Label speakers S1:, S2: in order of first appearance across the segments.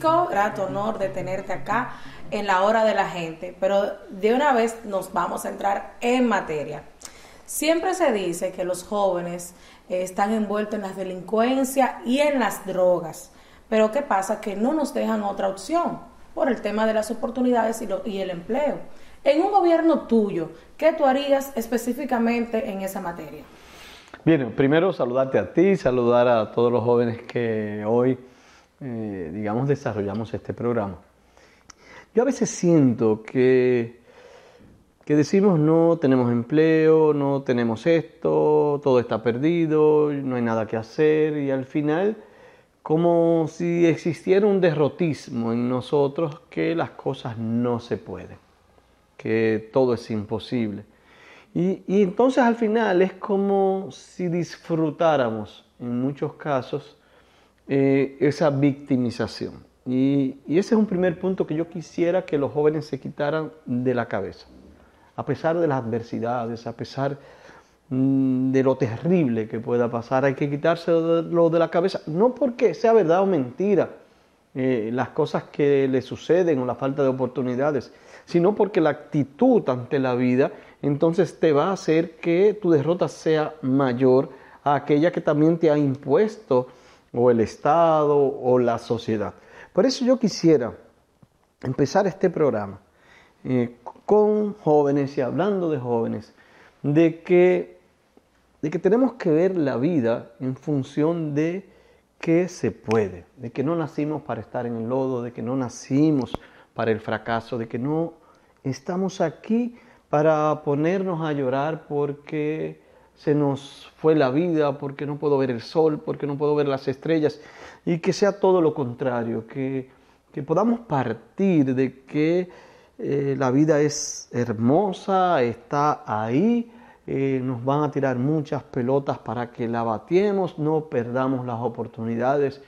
S1: Grato honor de tenerte acá en la hora de la gente, pero de una vez nos vamos a entrar en materia. Siempre se dice que los jóvenes eh, están envueltos en la delincuencia y en las drogas, pero ¿qué pasa? Que no nos dejan otra opción por el tema de las oportunidades y, y el empleo. En un gobierno tuyo, ¿qué tú harías específicamente en esa materia?
S2: Bien, primero saludarte a ti, saludar a todos los jóvenes que hoy, eh, digamos, desarrollamos este programa. Yo a veces siento que, que decimos no tenemos empleo, no tenemos esto, todo está perdido, no hay nada que hacer y al final como si existiera un derrotismo en nosotros que las cosas no se pueden, que todo es imposible. Y, entonces al final es como si disfrutáramos en muchos casos eh, esa victimización. Y, ese es un primer punto que yo quisiera que los jóvenes se quitaran de la cabeza. A pesar de las adversidades, a pesar mm, de lo terrible que pueda pasar, hay que quitárselo de la cabeza. No porque sea verdad o mentira eh, las cosas que le suceden o la falta de oportunidades, sino porque la actitud ante la vida entonces te va a hacer que tu derrota sea mayor a aquella que también te ha impuesto o el Estado o la sociedad. Por eso yo quisiera empezar este programa eh, con jóvenes y hablando de jóvenes, de que, de que tenemos que ver la vida en función de que se puede, de que no nacimos para estar en el lodo, de que no nacimos para el fracaso, de que no estamos aquí para ponernos a llorar porque se nos fue la vida, porque no puedo ver el sol, porque no puedo ver las estrellas, y que sea todo lo contrario, que, podamos partir de que eh, la vida es hermosa, está ahí, eh, nos van a tirar muchas pelotas para que la batiemos, no perdamos las oportunidades.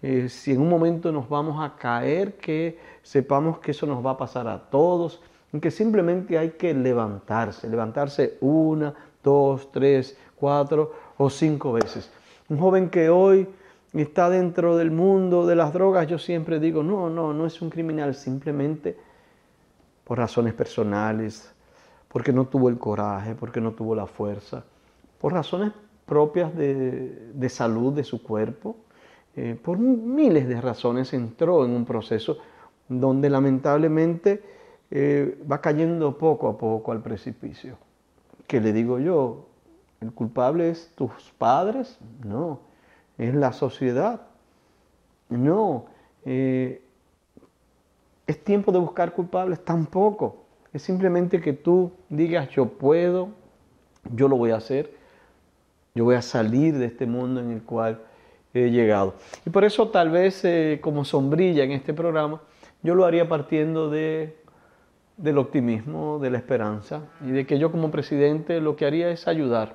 S2: Eh, si en un momento nos vamos a caer, que sepamos que eso nos va a pasar a todos que simplemente hay que levantarse, levantarse una, dos, tres, cuatro o cinco veces. Un joven que hoy está dentro del mundo de las drogas, yo siempre digo, no, no, no es un criminal, simplemente por razones personales, porque no tuvo el coraje, porque no tuvo la fuerza, por razones propias de, salud de su cuerpo, eh, por miles de razones entró en un proceso donde lamentablemente eh, va cayendo poco a poco al precipicio. ¿Qué le digo yo? ¿El culpable es tus padres? No, es la sociedad. No, eh, es tiempo de buscar culpables tampoco. Es simplemente que tú digas yo puedo, yo lo voy a hacer, yo voy a salir de este mundo en el cual he llegado. Y por eso tal vez eh, como sombrilla en este programa, yo lo haría partiendo de del optimismo, de la esperanza y de que yo como presidente lo que haría es ayudar,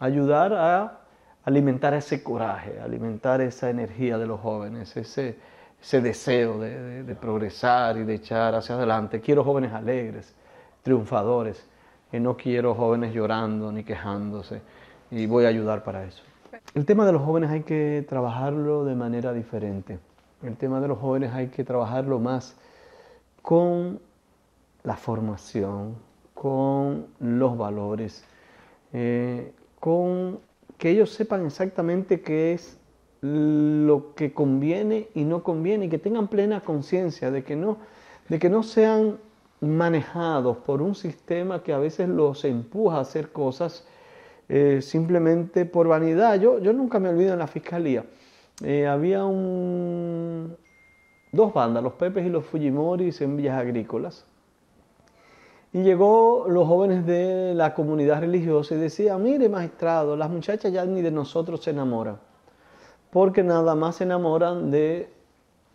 S2: ayudar a alimentar ese coraje, alimentar esa energía de los jóvenes, ese, ese deseo de, progresar y de echar hacia adelante. Quiero jóvenes alegres, triunfadores, y no quiero jóvenes llorando ni quejándose y voy a ayudar para eso. El tema de los jóvenes hay que trabajarlo de manera diferente. El tema de los jóvenes hay que trabajarlo más con la formación, con los valores, eh, con que ellos sepan exactamente qué es lo que conviene y no conviene y que tengan plena conciencia de que no de que no sean manejados por un sistema que a veces los empuja a hacer cosas eh, simplemente por vanidad. Yo, yo nunca me olvido en la fiscalía. Eh, había un, dos bandas, los Pepes y los Fujimoris en Villas Agrícolas. Y llegó los jóvenes de la comunidad religiosa y decía, mire magistrado, las muchachas ya ni de nosotros se enamoran, porque nada más se enamoran de,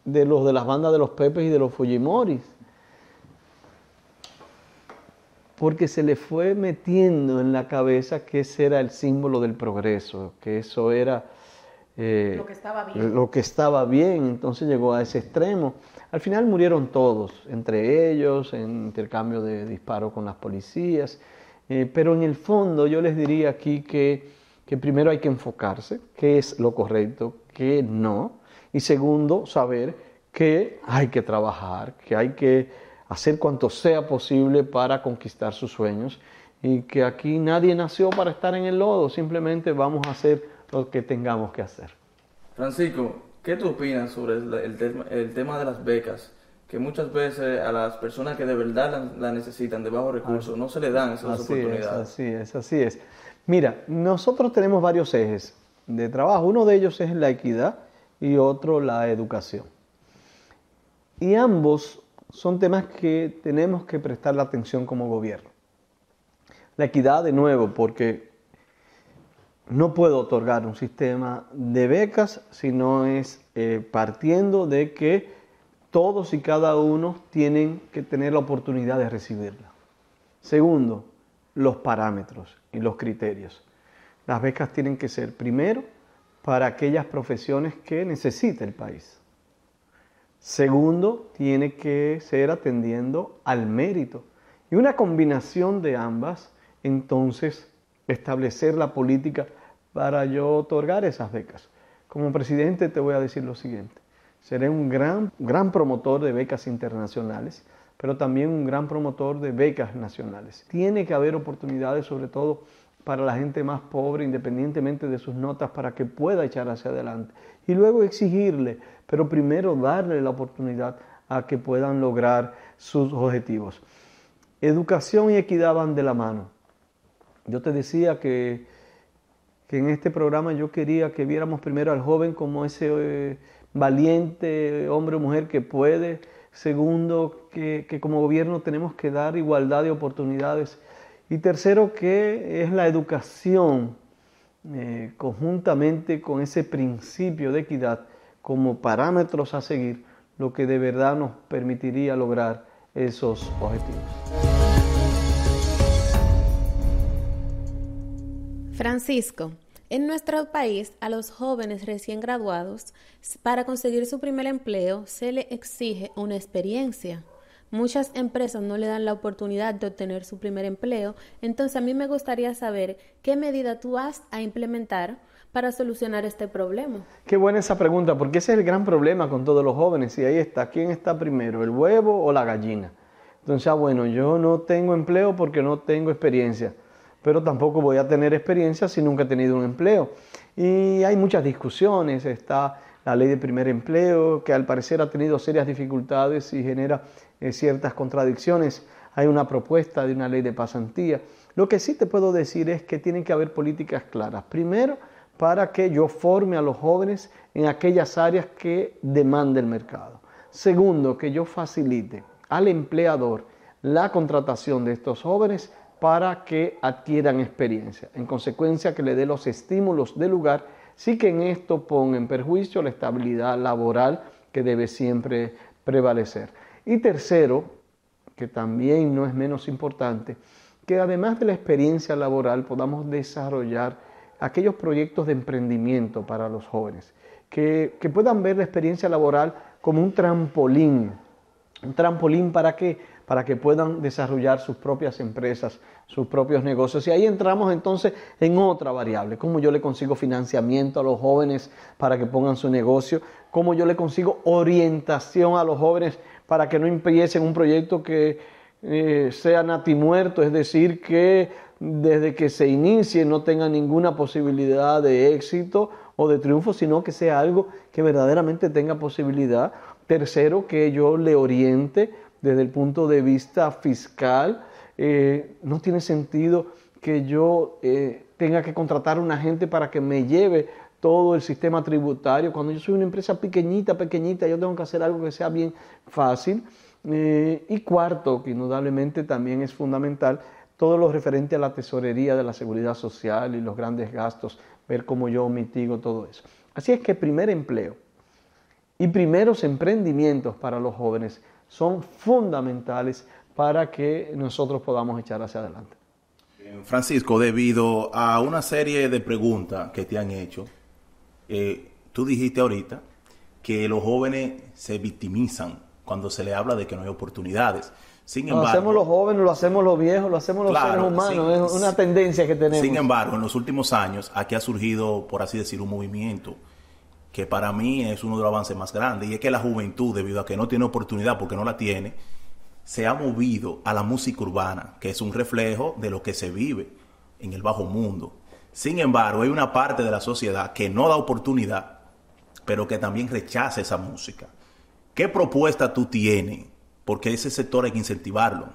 S2: de los de las bandas de los Pepes y de los Fujimoris. Porque se le fue metiendo en la cabeza que ese era el símbolo del progreso, que eso era
S1: eh, lo, que estaba bien.
S2: lo que estaba bien. Entonces llegó a ese extremo. Al final murieron todos, entre ellos, en intercambio de disparos con las policías. Eh, pero en el fondo yo les diría aquí que, que primero hay que enfocarse, qué es lo correcto, qué no. Y segundo, saber que hay que trabajar, que hay que hacer cuanto sea posible para conquistar sus sueños y que aquí nadie nació para estar en el lodo, simplemente vamos a hacer lo que tengamos que hacer.
S3: Francisco, ¿qué tú opinas sobre el, tema, de las becas? Que muchas veces a las personas que de verdad la, necesitan de bajos recursos no se le dan esas oportunidades.
S2: así es, así es. Mira, nosotros tenemos varios ejes de trabajo. Uno de ellos es la equidad y otro la educación. Y ambos son temas que tenemos que prestar la atención como gobierno. La equidad, de nuevo, porque no puedo otorgar un sistema de becas si no es eh, partiendo de que todos y cada uno tienen que tener la oportunidad de recibirla. Segundo, los parámetros y los criterios. Las becas tienen que ser, primero, para aquellas profesiones que necesita el país. Segundo, tiene que ser atendiendo al mérito. Y una combinación de ambas, entonces, establecer la política para yo otorgar esas becas. Como presidente te voy a decir lo siguiente. Seré un gran, gran promotor de becas internacionales, pero también un gran promotor de becas nacionales. Tiene que haber oportunidades, sobre todo para la gente más pobre, independientemente de sus notas, para que pueda echar hacia adelante. Y luego exigirle, pero primero darle la oportunidad a que puedan lograr sus objetivos. Educación y equidad van de la mano. Yo te decía que, que en este programa yo quería que viéramos primero al joven como ese eh, valiente hombre o mujer que puede. Segundo, que, que como gobierno tenemos que dar igualdad de oportunidades y tercero, que es la educación eh, conjuntamente con ese principio de equidad como parámetros a seguir, lo que de verdad nos permitiría lograr esos objetivos.
S4: Francisco, en nuestro país, a los jóvenes recién graduados, para conseguir su primer empleo, se le exige una experiencia. Muchas empresas no le dan la oportunidad de obtener su primer empleo, entonces a mí me gustaría saber qué medida tú vas a implementar para solucionar este problema.
S2: Qué buena esa pregunta, porque ese es el gran problema con todos los jóvenes. Y ahí está, ¿quién está primero, el huevo o la gallina? Entonces, ah, bueno, yo no tengo empleo porque no tengo experiencia, pero tampoco voy a tener experiencia si nunca he tenido un empleo. Y hay muchas discusiones, está la ley de primer empleo, que al parecer ha tenido serias dificultades y genera eh, ciertas contradicciones. Hay una propuesta de una ley de pasantía. Lo que sí te puedo decir es que tienen que haber políticas claras. Primero, para que yo forme a los jóvenes en aquellas áreas que demanda el mercado. Segundo, que yo facilite al empleador la contratación de estos jóvenes para que adquieran experiencia. En consecuencia, que le dé los estímulos del lugar, sí que en esto ponga en perjuicio la estabilidad laboral que debe siempre prevalecer. Y tercero, que también no es menos importante, que además de la experiencia laboral podamos desarrollar aquellos proyectos de emprendimiento para los jóvenes, que, puedan ver la experiencia laboral como un trampolín. ¿Un trampolín para qué? Para que puedan desarrollar sus propias empresas, sus propios negocios. Y ahí entramos entonces en otra variable, cómo yo le consigo financiamiento a los jóvenes para que pongan su negocio, cómo yo le consigo orientación a los jóvenes para que no empiecen un proyecto que eh, sea natimuerto, es decir, que desde que se inicie no tenga ninguna posibilidad de éxito o de triunfo, sino que sea algo que verdaderamente tenga posibilidad. Tercero, que yo le oriente desde el punto de vista fiscal. Eh, no tiene sentido que yo eh, tenga que contratar a una gente para que me lleve todo el sistema tributario. Cuando yo soy una empresa pequeñita, pequeñita, yo tengo que hacer algo que sea bien fácil. Eh, y cuarto, que indudablemente también es fundamental, todo lo referente a la tesorería de la seguridad social y los grandes gastos, ver cómo yo mitigo todo eso. Así es que primer empleo y primeros emprendimientos para los jóvenes son fundamentales para que nosotros podamos echar hacia adelante.
S5: Francisco, debido a una serie de preguntas que te han hecho, eh, tú dijiste ahorita que los jóvenes se victimizan cuando se le habla de que no hay oportunidades. Sin embargo,
S2: lo hacemos los jóvenes, lo hacemos los viejos, lo hacemos los seres humanos, es una tendencia que tenemos.
S5: Sin embargo, en los últimos años aquí ha surgido, por así decir, un movimiento que para mí es uno de los avances más grandes, y es que la juventud, debido a que no tiene oportunidad porque no la tiene, se ha movido a la música urbana, que es un reflejo de lo que se vive en el bajo mundo. Sin embargo, hay una parte de la sociedad que no da oportunidad, pero que también rechaza esa música. ¿Qué propuesta tú tienes? Porque ese sector hay que incentivarlo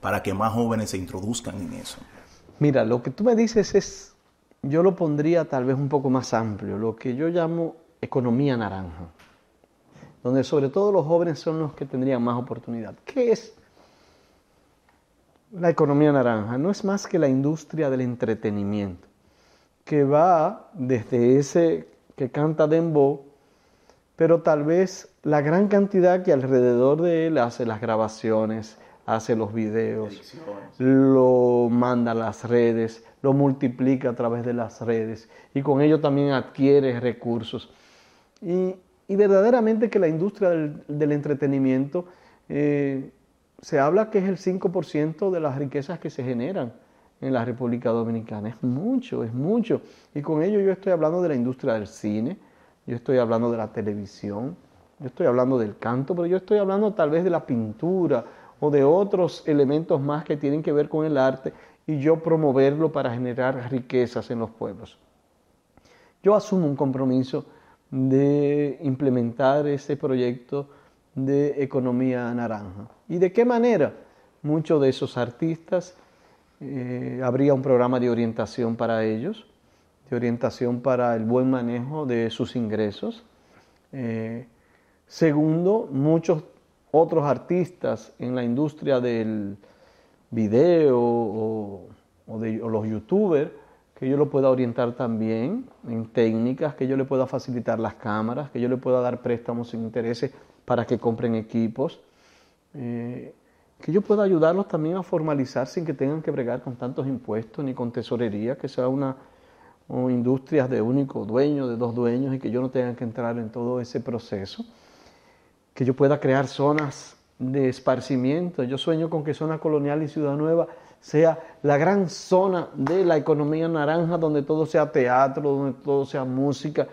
S5: para que más jóvenes se introduzcan en eso.
S2: Mira, lo que tú me dices es, yo lo pondría tal vez un poco más amplio, lo que yo llamo economía naranja, donde sobre todo los jóvenes son los que tendrían más oportunidad. ¿Qué es la economía naranja? No es más que la industria del entretenimiento, que va desde ese que canta dembow, pero tal vez la gran cantidad que alrededor de él hace las grabaciones, hace los videos, lo manda a las redes, lo multiplica a través de las redes y con ello también adquiere recursos. Y, verdaderamente que la industria del, entretenimiento eh, se habla que es el 5% de las riquezas que se generan en la República Dominicana. Es mucho, es mucho. Y con ello yo estoy hablando de la industria del cine, yo estoy hablando de la televisión, yo estoy hablando del canto, pero yo estoy hablando tal vez de la pintura o de otros elementos más que tienen que ver con el arte y yo promoverlo para generar riquezas en los pueblos. Yo asumo un compromiso de implementar ese proyecto de economía naranja. ¿Y de qué manera? Muchos de esos artistas, eh, habría un programa de orientación para ellos, de orientación para el buen manejo de sus ingresos. Eh, segundo, muchos otros artistas en la industria del video o, de, o los youtubers que yo lo pueda orientar también en técnicas, que yo le pueda facilitar las cámaras, que yo le pueda dar préstamos sin intereses para que compren equipos, eh, que yo pueda ayudarlos también a formalizar sin que tengan que bregar con tantos impuestos ni con tesorería, que sea una o industrias de único dueño, de dos dueños y que yo no tenga que entrar en todo ese proceso, que yo pueda crear zonas de esparcimiento. Yo sueño con que Zona Colonial y Ciudad Nueva sea la gran zona de la economía naranja, donde todo sea teatro, donde todo sea música,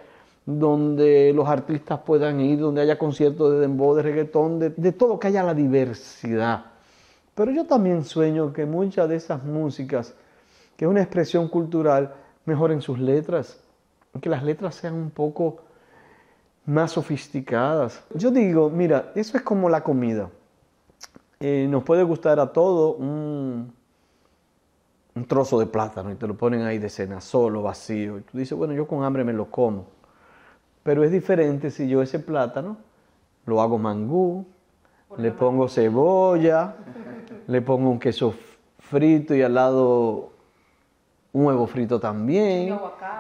S2: donde los artistas puedan ir, donde haya conciertos de dembow, de reggaetón, de, de todo, que haya la diversidad. Pero yo también sueño que muchas de esas músicas, que es una expresión cultural, mejoren sus letras, que las letras sean un poco más sofisticadas. Yo digo, mira, eso es como la comida. Eh, nos puede gustar a todo un, un trozo de plátano y te lo ponen ahí de cena, solo, vacío. Y tú dices, bueno, yo con hambre me lo como. Pero es diferente si yo ese plátano lo hago mangú, le pongo cebolla, le pongo un queso frito y al lado un huevo frito también,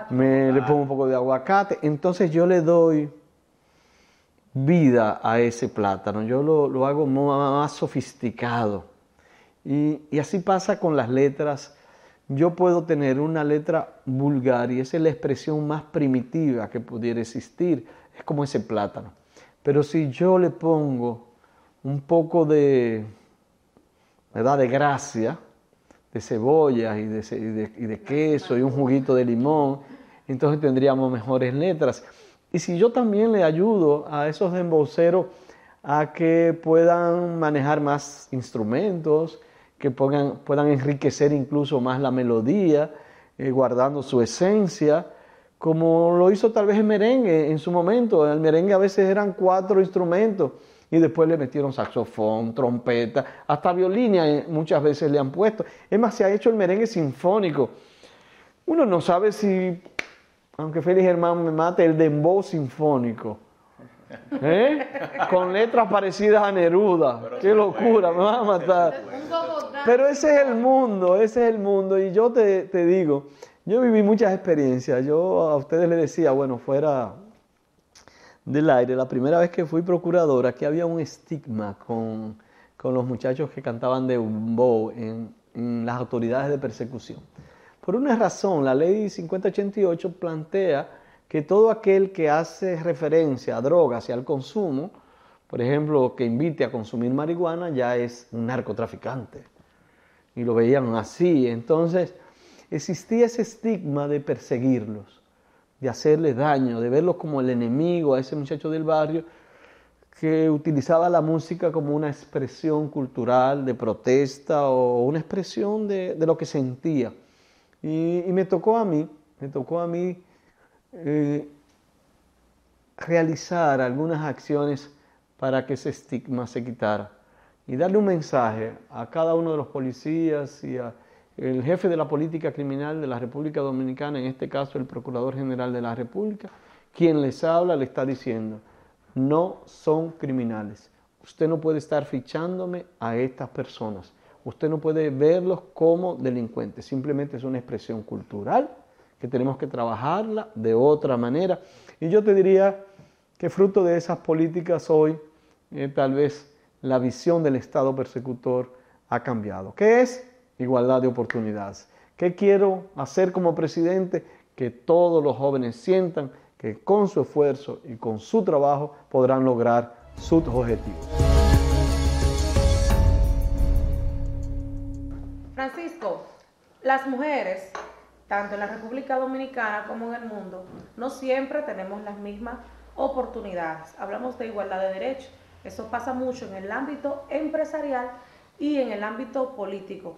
S2: me le pongo un poco de aguacate. Entonces yo le doy vida a ese plátano, yo lo, lo hago más sofisticado. Y, y, así pasa con las letras yo puedo tener una letra vulgar y esa es la expresión más primitiva que pudiera existir. Es como ese plátano. Pero si yo le pongo un poco de, ¿verdad? de gracia, de cebollas y de, y de queso y un juguito de limón, entonces tendríamos mejores letras. Y si yo también le ayudo a esos embolseros a que puedan manejar más instrumentos, que puedan enriquecer incluso más la melodía, eh, guardando su esencia, como lo hizo tal vez el merengue en su momento. El merengue a veces eran cuatro instrumentos y después le metieron saxofón, trompeta, hasta violín eh, muchas veces le han puesto. Es más, se ha hecho el merengue sinfónico. Uno no sabe si, aunque Félix Germán me mate, el dembow sinfónico. ¿Eh? Con letras parecidas a Neruda. Qué locura, me va a matar. Pero ese es el mundo, ese es el mundo. Y yo te, te digo, yo viví muchas experiencias. Yo a ustedes les decía, bueno, fuera del aire, la primera vez que fui procuradora, que había un estigma con, con los muchachos que cantaban de un en, en las autoridades de persecución. Por una razón, la ley 5088 plantea que todo aquel que hace referencia a drogas y al consumo, por ejemplo, que invite a consumir marihuana, ya es un narcotraficante. Y lo veían así. Entonces, existía ese estigma de perseguirlos. de hacerle daño, de verlo como el enemigo a ese muchacho del barrio que utilizaba la música como una expresión cultural de protesta o una expresión de, lo que sentía. Y, me tocó a mí, me tocó a mí eh, realizar algunas acciones para que ese estigma se quitara y darle un mensaje a cada uno de los policías y al jefe de la política criminal de la República Dominicana, en este caso el Procurador General de la República, quien les habla le está diciendo, no son criminales. Usted no puede estar fichándome a estas personas. Usted no puede verlos como delincuentes. Simplemente es una expresión cultural que tenemos que trabajarla de otra manera. Y yo te diría que fruto de esas políticas hoy, eh, tal vez la visión del Estado persecutor ha cambiado. ¿Qué es? Igualdad de oportunidades. ¿Qué quiero hacer como presidente? Que todos los jóvenes sientan que con su esfuerzo y con su trabajo podrán lograr sus objetivos.
S1: Francisco, las mujeres, tanto en la República Dominicana como en el mundo, no siempre tenemos las mismas oportunidades. Hablamos de igualdad de derechos. Eso pasa mucho en el ámbito empresarial y en el ámbito político.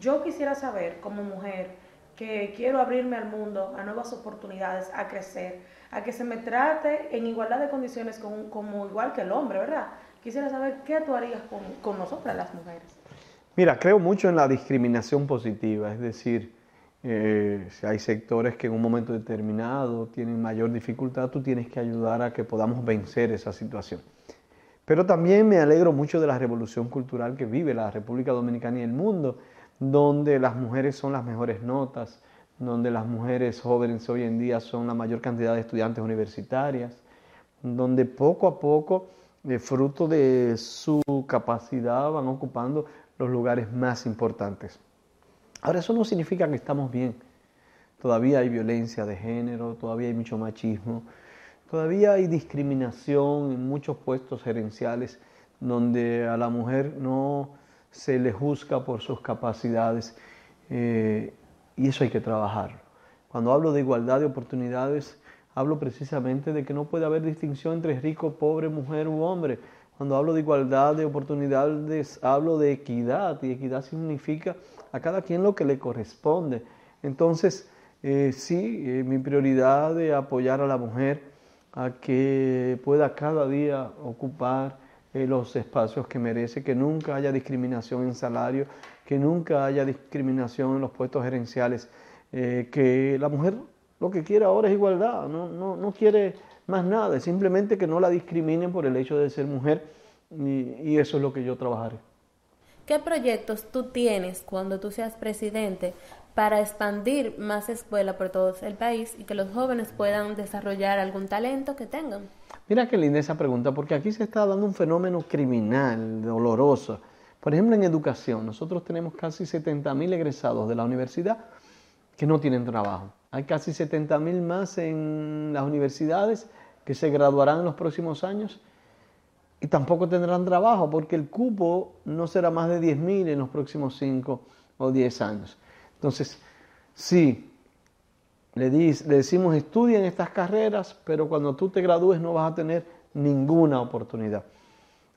S1: Yo quisiera saber, como mujer, que quiero abrirme al mundo, a nuevas oportunidades, a crecer, a que se me trate en igualdad de condiciones como igual que el hombre, ¿verdad? Quisiera saber qué tú harías con, nosotras las mujeres.
S2: Mira, creo mucho en la discriminación positiva, es decir, eh, si hay sectores que en un momento determinado tienen mayor dificultad, tú tienes que ayudar a que podamos vencer esa situación. Pero también me alegro mucho de la revolución cultural que vive la República Dominicana y el mundo, donde las mujeres son las mejores notas, donde las mujeres jóvenes hoy en día son la mayor cantidad de estudiantes universitarias, donde poco a poco, de fruto de su capacidad, van ocupando los lugares más importantes. Ahora, eso no significa que estamos bien. Todavía hay violencia de género, todavía hay mucho machismo, todavía hay discriminación en muchos puestos gerenciales donde a la mujer no se le juzga por sus capacidades eh, y eso hay que trabajar. Cuando hablo de igualdad de oportunidades, hablo precisamente de que no puede haber distinción entre rico, pobre, mujer u hombre. Cuando hablo de igualdad de oportunidades, hablo de equidad y equidad significa a cada quien lo que le corresponde. Entonces, eh, sí, eh, mi prioridad de apoyar a la mujer a que pueda cada día ocupar eh, los espacios que merece, que nunca haya discriminación en salario, que nunca haya discriminación en los puestos gerenciales, que la mujer lo que quiere ahora es igualdad, no, no, no quiere más nada, simplemente que no la discriminen por el hecho de ser mujer y, y eso es lo que yo trabajaré.
S4: ¿Qué proyectos tú tienes cuando tú seas presidente para expandir más escuelas por todo el país y que los jóvenes puedan desarrollar algún talento que tengan?
S2: Mira qué linda esa pregunta, porque aquí se está dando un fenómeno criminal, doloroso. Por ejemplo, en educación, nosotros tenemos casi 70.000 egresados de la universidad que no tienen trabajo. Hay casi 70.000 más en las universidades que se graduarán en los próximos años y tampoco tendrán trabajo porque el cupo no será más de 10.000 en los próximos 5 o 10 años. Entonces, sí, le, decimos estudien estas carreras, pero cuando tú te gradúes no vas a tener ninguna oportunidad.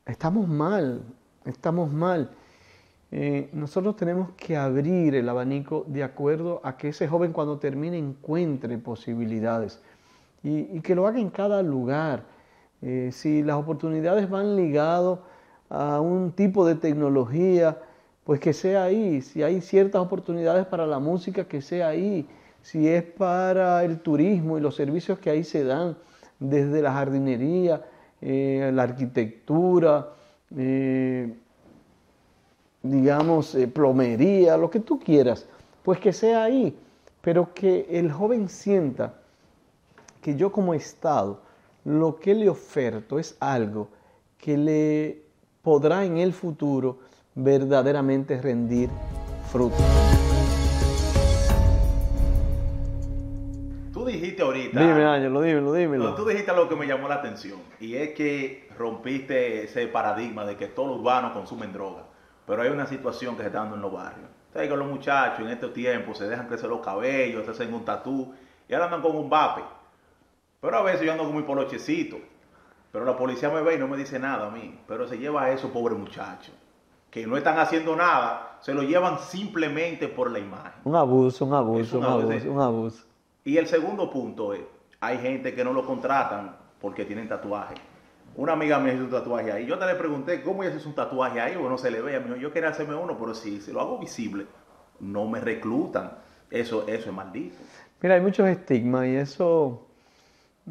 S2: Estamos mal, estamos mal. Eh, nosotros tenemos que abrir el abanico de acuerdo a que ese joven cuando termine encuentre posibilidades y, que lo haga en cada lugar. Eh, si las oportunidades van ligadas a un tipo de tecnología, pues que sea ahí. Si hay ciertas oportunidades para la música, que sea ahí si es para el turismo y los servicios que ahí se dan, desde la jardinería, eh, la arquitectura, eh, digamos, plomería, lo que tú quieras, pues que sea ahí, pero que el joven sienta que yo como Estado lo que le oferto es algo que le podrá en el futuro verdaderamente rendir fruto.
S5: dijiste ahorita.
S2: Dime, Ángelo, dímelo, dímelo.
S5: tú dijiste algo que me llamó la atención. Y es que rompiste ese paradigma de que todos los urbanos consumen droga. Pero hay una situación que se está dando en los barrios. Ustedes que los muchachos en estos tiempos se dejan crecer los cabellos, se hacen un tatú. Y ahora andan con un vape. Pero a veces yo ando con muy polochecito. Pero la policía me ve y no me dice nada a mí. Pero se lleva a esos pobres muchachos. Que no están haciendo nada. Se lo llevan simplemente por la imagen.
S2: Un abuso, un abuso,
S5: un
S2: un
S5: abuso,
S2: un abuso.
S5: Y el segundo punto es, hay gente que no lo contratan porque tienen tatuaje. Una amiga me hizo un tatuaje ahí. Yo te le pregunté, ¿cómo ella hizo un tatuaje ahí? O no se le ve. Me dijo, yo quería hacerme uno, pero si, si lo hago visible, no me reclutan. Eso, eso es maldito.
S2: Mira, hay muchos estigmas y eso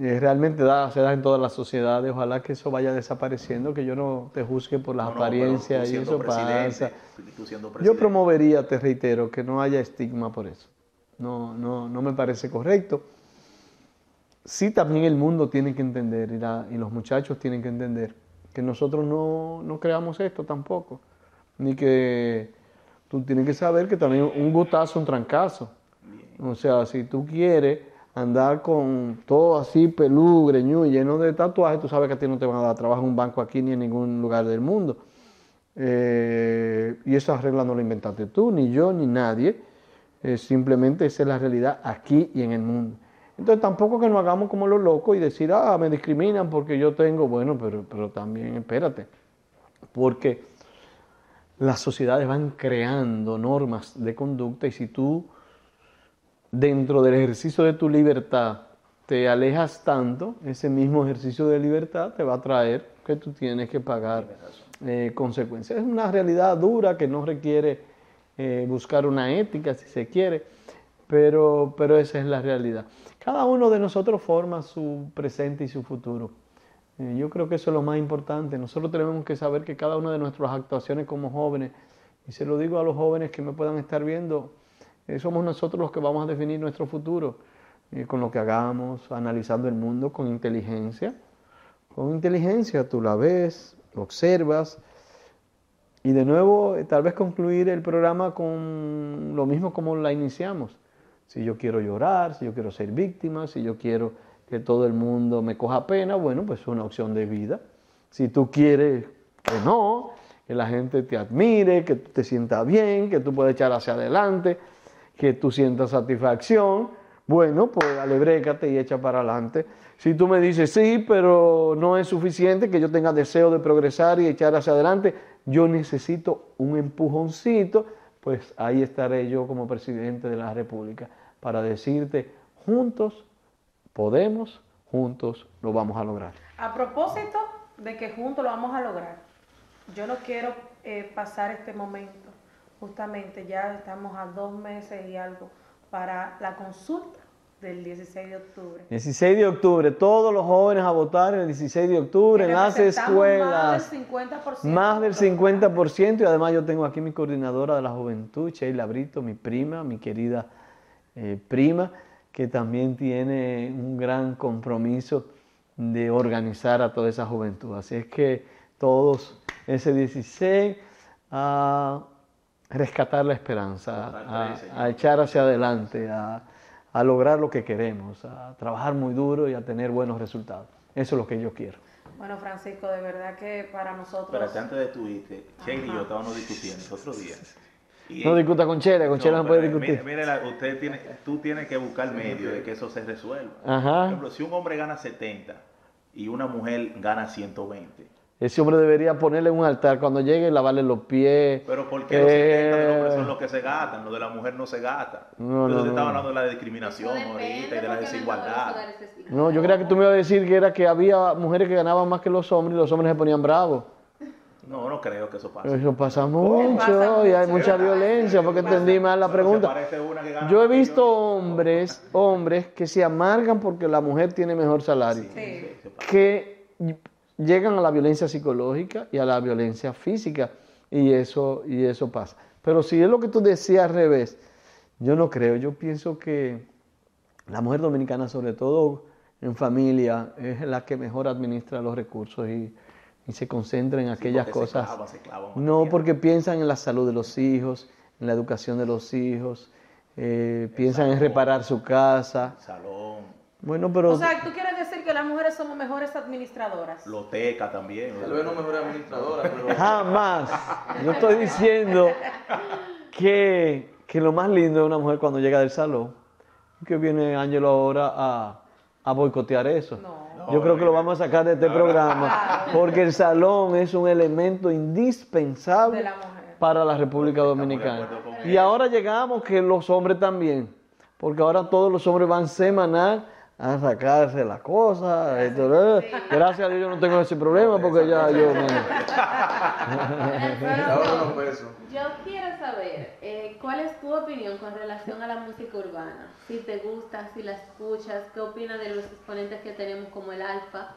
S2: eh, realmente da, se da en todas las sociedades. Ojalá que eso vaya desapareciendo, que yo no te juzgue por las
S5: No,
S2: apariencias y eso pasa. Yo promovería, te reitero, que no haya estigma por eso. No, no, no me parece correcto. Sí, también el mundo tiene que entender y, la- y los muchachos tienen que entender que nosotros no, no creamos esto tampoco. Ni que tú tienes que saber que también un gustazo, un trancazo. O sea, si tú quieres andar con todo así pelú, greñú, lleno de tatuajes, tú sabes que a ti no te van a dar trabajo en un banco aquí ni en ningún lugar del mundo. Eh, y esa regla no la inventaste tú, ni yo, ni nadie. Eh, simplemente esa es la realidad aquí y en el mundo. Entonces tampoco que nos hagamos como los locos y decir, ah, me discriminan porque yo tengo, bueno, pero, pero también espérate, porque las sociedades van creando normas de conducta y si tú dentro del ejercicio de tu libertad te alejas tanto, ese mismo ejercicio de libertad te va a traer que tú tienes que pagar eh, consecuencias. Es una realidad dura que no requiere eh, buscar una ética, si se quiere, pero, pero esa es la realidad. Cada uno de nosotros forma su presente y su futuro. Eh, yo creo que eso es lo más importante. Nosotros tenemos que saber que cada una de nuestras actuaciones como jóvenes, y se lo digo a los jóvenes que me puedan estar viendo, eh, somos nosotros los que vamos a definir nuestro futuro, con lo que hagamos, analizando el mundo con inteligencia. Con inteligencia tú la ves, lo observas, y de nuevo eh, tal vez concluir el programa con lo mismo como la iniciamos. Si yo quiero llorar, si yo quiero ser víctima, si yo quiero que todo el mundo me coja pena, bueno, pues es una opción de vida. Si tú quieres que no, que la gente te admire, que te sientas bien, que tú puedas echar hacia adelante, que tú sientas satisfacción, bueno, pues alebrécate y echa para adelante. Si tú me dices, sí, pero no es suficiente que yo tenga deseo de progresar y echar hacia adelante, yo necesito un empujoncito, pues ahí estaré yo como presidente de la República para decirte, juntos podemos, juntos lo vamos a lograr.
S1: A propósito de que juntos lo vamos a lograr, yo no quiero eh, pasar este momento, justamente ya estamos a dos meses y algo para la consulta del 16 de octubre.
S2: 16 de octubre, todos los jóvenes a votar el 16 de octubre en las escuelas.
S1: Más del 50%.
S2: Más del 50% y además yo tengo aquí mi coordinadora de la juventud, Sheila Brito, mi prima, mi querida eh, prima, que también tiene un gran compromiso de organizar a toda esa juventud. Así es que todos ese 16 a rescatar la esperanza, a, a echar hacia adelante, a, a lograr lo que queremos, a trabajar muy duro y a tener buenos resultados. Eso es lo que yo quiero.
S1: Bueno, Francisco, de verdad que para nosotros...
S5: Espérate, antes de tu irte, Sheila y yo estábamos discutiendo el otro día. Y-
S2: No discuta con Chela, con Chela no puede
S5: pero
S2: discutir.
S5: Mire, mire la- usted tiene, tú tienes que buscar medio de que eso se resuelva.
S2: Ajá.
S5: Por ejemplo, si un hombre gana 70 y una mujer gana 120,
S2: Ese hombre debería ponerle un altar cuando llegue, lavarle los pies.
S5: pero ¿por qué los 70 del hombre
S2: Eh,
S5: son los que se gastan? Los de la mujer no se gastan.
S2: No,
S5: Entonces
S2: no,
S5: estaba
S2: no.
S5: hablando de la discriminación ahorita y de la desigualdad.
S2: No, yo creía que tú me ibas a decir que era que había mujeres que ganaban más que los hombres y los hombres se ponían bravos.
S5: No, no creo que eso pase.
S2: Eso pasa mucho
S1: Pasa
S2: y hay
S1: mucho.
S2: mucha violencia porque entendí mal la pregunta. Yo he visto hombres, hombres que se amargan porque la mujer tiene mejor salario,
S1: Sí.
S2: que llegan a la violencia psicológica y a la violencia física y eso y eso pasa. Pero si es lo que tú decías al revés, yo no creo. Yo pienso que la mujer dominicana, sobre todo en familia, es la que mejor administra los recursos y, y se concentra en aquellas
S5: porque se
S2: cosas.
S5: clava, se clava
S2: no, porque piensan en la salud de los hijos, en la educación de los hijos, eh, piensan en reparar su casa.
S5: Salón,
S2: Bueno, pero
S1: O sea, tú quieres decir que las mujeres somos mejores administradoras.
S5: loteca también.
S3: Tal vez no mejor administradora, pero
S2: jamás. Yo estoy diciendo que, que lo más lindo de una mujer cuando llega del salón, que viene Ángelo ahora a, a boicotear eso. Yo creo que lo vamos a sacar de este programa, porque el salón es un elemento indispensable
S1: la
S2: para la República Dominicana. Y ahora llegamos que los hombres también, porque ahora todos los hombres van semanal a sacarse las cosas. esto, eh. Gracias a Dios yo no tengo ese problema porque ya yo me...
S4: Yo quiero saber, eh, ¿cuál es tu opinión con relación a la música urbana? Si te gusta, si la escuchas, ¿qué opinas de los exponentes que tenemos como el Alfa?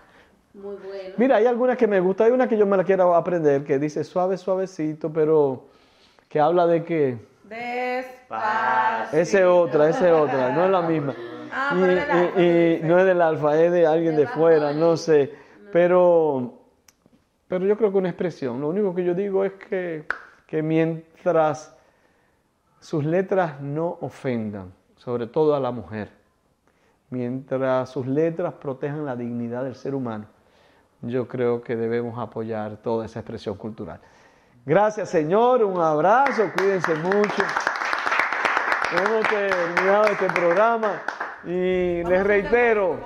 S4: Muy bueno.
S2: Mira, hay algunas que me gustan, hay una que yo me la quiero aprender, que dice suave, suavecito, pero que habla de que...
S1: Despacito.
S2: Esa es otra, esa es otra, no es la misma.
S1: Ah,
S2: y,
S1: Alfa,
S2: no es del alfa, es de alguien de fuera,
S4: Bunny.
S2: no sé. Pero, pero yo creo que una expresión. Lo único que yo digo es que, que mientras sus letras no ofendan, sobre todo a la mujer, mientras sus letras protejan la dignidad del ser humano, yo creo que debemos apoyar toda esa expresión cultural. Gracias, Señor. Un abrazo. Cuídense mucho. Hemos terminado este programa y les reitero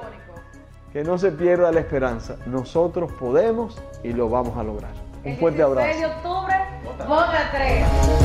S2: que no se pierda la esperanza. Nosotros podemos y lo vamos a lograr. Un fuerte abrazo.
S1: 16 de octubre, vota 3.